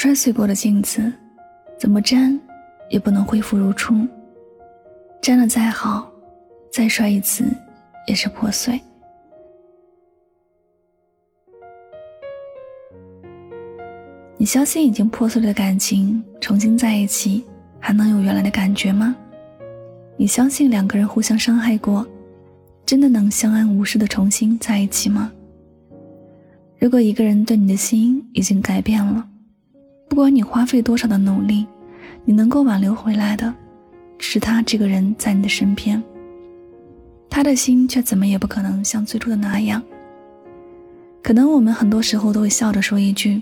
摔碎过的镜子，怎么粘也不能恢复如初。粘的再好，再摔一次也是破碎。你相信已经破碎的感情重新在一起还能有原来的感觉吗？你相信两个人互相伤害过，真的能相安无事的重新在一起吗？如果一个人对你的心已经改变了，不管你花费多少的努力，你能够挽留回来的，是他这个人在你的身边。他的心却怎么也不可能像最初的那样。可能我们很多时候都会笑着说一句。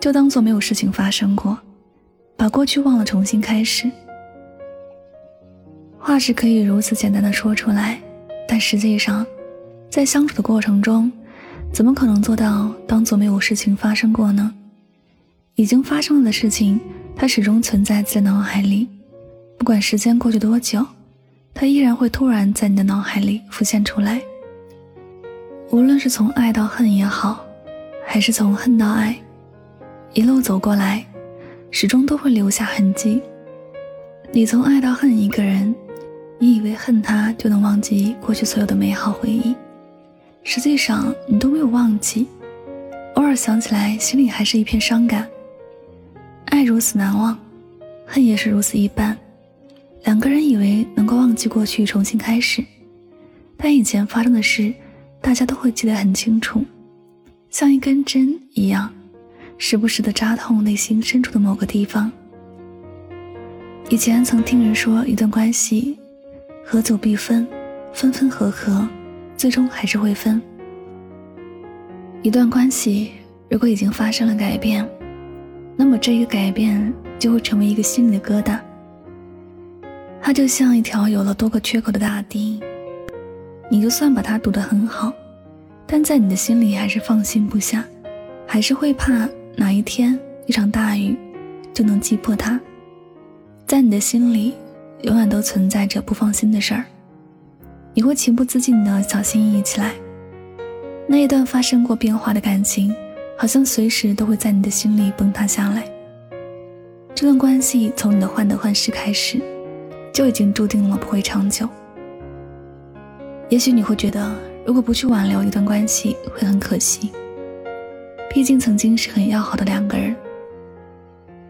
就当做没有事情发生过，把过去忘了，重新开始。话是可以如此简单的说出来，但实际上，在相处的过程中，怎么可能做到当做没有事情发生过呢？已经发生了的事情，它始终存在在脑海里，不管时间过去多久，它依然会突然在你的脑海里浮现出来。无论是从爱到恨也好，还是从恨到爱。一路走过来，始终都会留下痕迹。你从爱到恨一个人，你以为恨他就能忘记过去所有的美好回忆，实际上你都没有忘记，偶尔想起来，心里还是一片伤感。爱如此难忘，恨也是如此一般。两个人以为能够忘记过去，重新开始，但以前发生的事，大家都会记得很清楚，像一根针一样。时不时的扎痛内心深处的某个地方。以前曾听人说，一段关系，合久必分，分分合合，最终还是会分。一段关系如果已经发生了改变，那么这一个改变就会成为一个心里的疙瘩。它就像一条有了多个缺口的大堤，你就算把它堵得很好，但在你的心里还是放心不下，还是会怕。哪一天一场大雨就能击破它？在你的心里，永远都存在着不放心的事儿，你会情不自禁的小心翼翼起来。那一段发生过变化的感情，好像随时都会在你的心里崩塌下来。这段关系从你的患得患失开始，就已经注定了不会长久。也许你会觉得，如果不去挽留一段关系，会很可惜。毕竟曾经是很要好的两个人，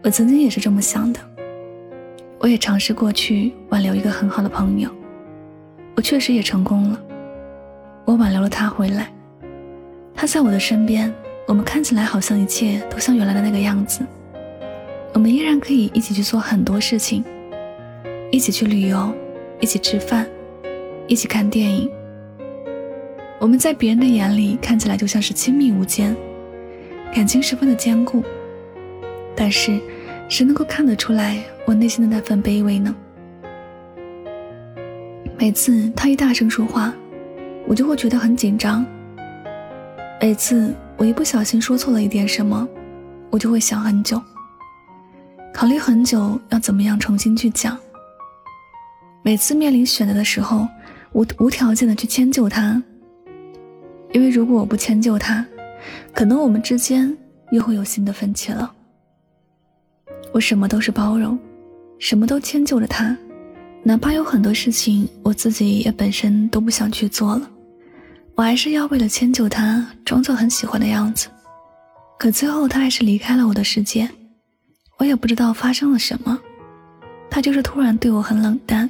我曾经也是这么想的。我也尝试过去挽留一个很好的朋友，我确实也成功了。我挽留了他回来，他在我的身边，我们看起来好像一切都像原来的那个样子。我们依然可以一起去做很多事情，一起去旅游，一起吃饭，一起看电影。我们在别人的眼里看起来就像是亲密无间。感情十分的坚固，但是谁能够看得出来我内心的那份卑微呢？每次他一大声说话，我就会觉得很紧张。每次我一不小心说错了一点什么，我就会想很久，考虑很久要怎么样重新去讲。每次面临选择的时候，我无条件的去迁就他，因为如果我不迁就他。可能我们之间又会有新的分歧了。我什么都是包容，什么都迁就着他，哪怕有很多事情我自己也本身都不想去做了，我还是要为了迁就他，装作很喜欢的样子。可最后他还是离开了我的世界，我也不知道发生了什么，他就是突然对我很冷淡，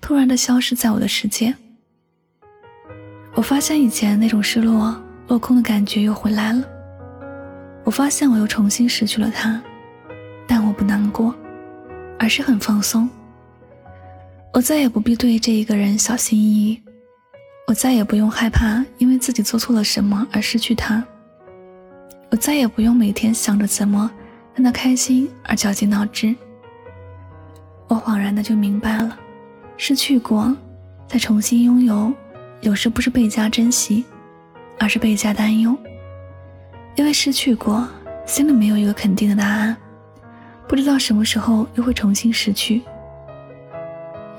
突然的消失在我的世界。我发现以前那种失落。落空的感觉又回来了。我发现我又重新失去了他，但我不难过，而是很放松。我再也不必对这一个人小心翼翼，我再也不用害怕因为自己做错了什么而失去他。我再也不用每天想着怎么让他开心而绞尽脑汁。我恍然的就明白了，失去过，再重新拥有，有时不是倍加珍惜。而是倍加担忧，因为失去过，心里没有一个肯定的答案，不知道什么时候又会重新失去。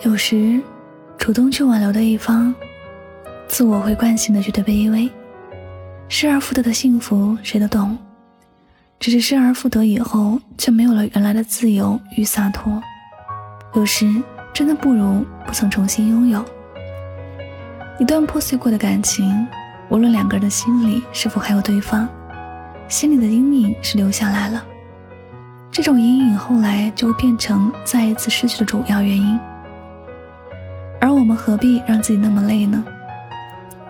有时，主动去挽留的一方，自我会惯性的觉得卑微，失而复得的幸福谁都懂，只是失而复得以后，却没有了原来的自由与洒脱。有时真的不如不曾重新拥有。一段破碎过的感情，无论两个人的心里是否还有对方，心里的阴影是留下来了。这种阴影后来就会变成再一次失去的主要原因。而我们何必让自己那么累呢？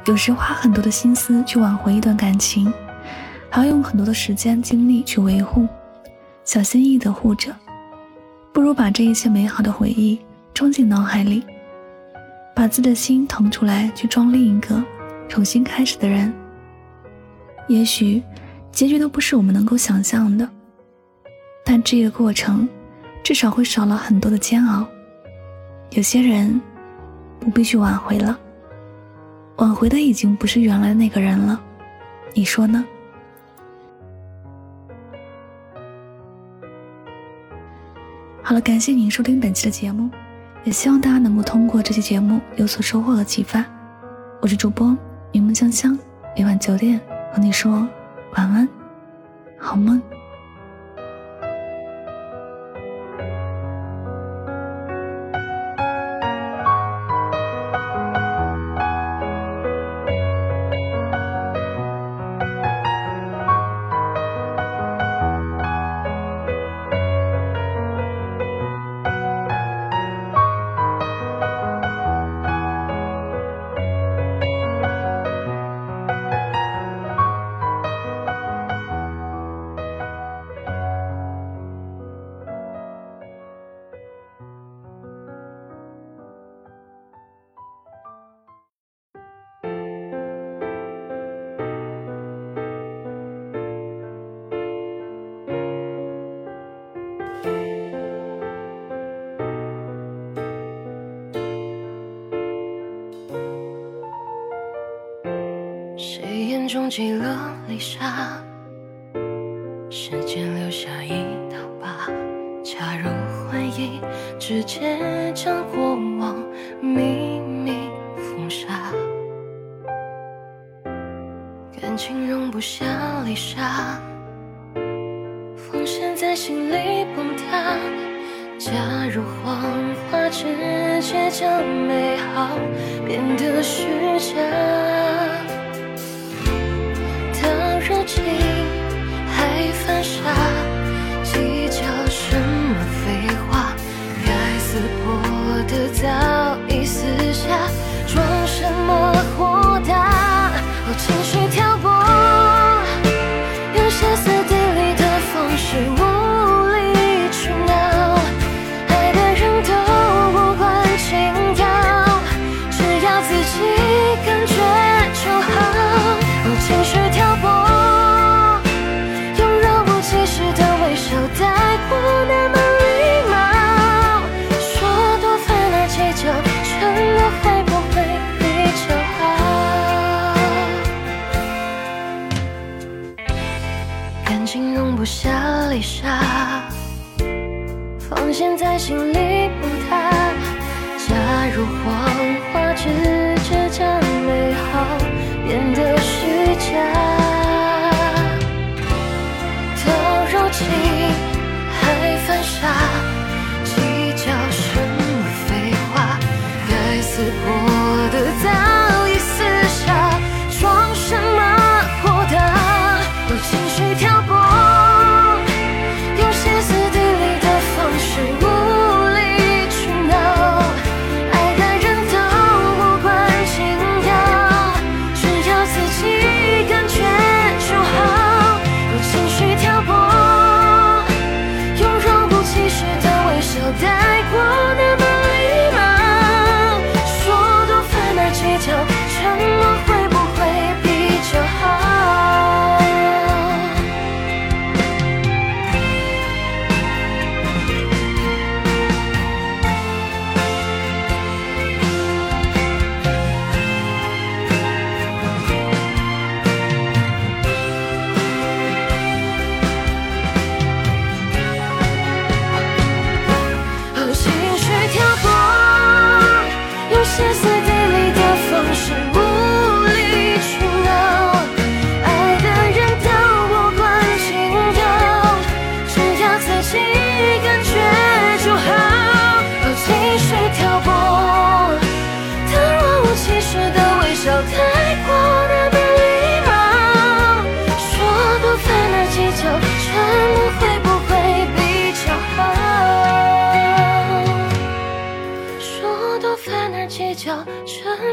有时花很多的心思去挽回一段感情。还要用很多的时间精力去维护，小心翼翼的护着，不如把这一切美好的回忆装进脑海里，把自己的心腾出来去装另一个重新开始的人。也许结局都不是我们能够想象的，但这个过程至少会少了很多的煎熬。有些人不必去挽回了，挽回的已经不是原来那个人了，你说呢？好了，感谢您收听本期的节目，也希望大家能够通过这期节目有所收获和启发。我是主播云梦香香，每晚九点和你说晚安，好梦。忘记了离沙，时间留下一道疤。假如回忆直接将过往秘密封杀，感情容不下离沙，风险在心里崩塌。假如谎话直接将美好变得虚假。在心里不塌。假如谎话只是将。全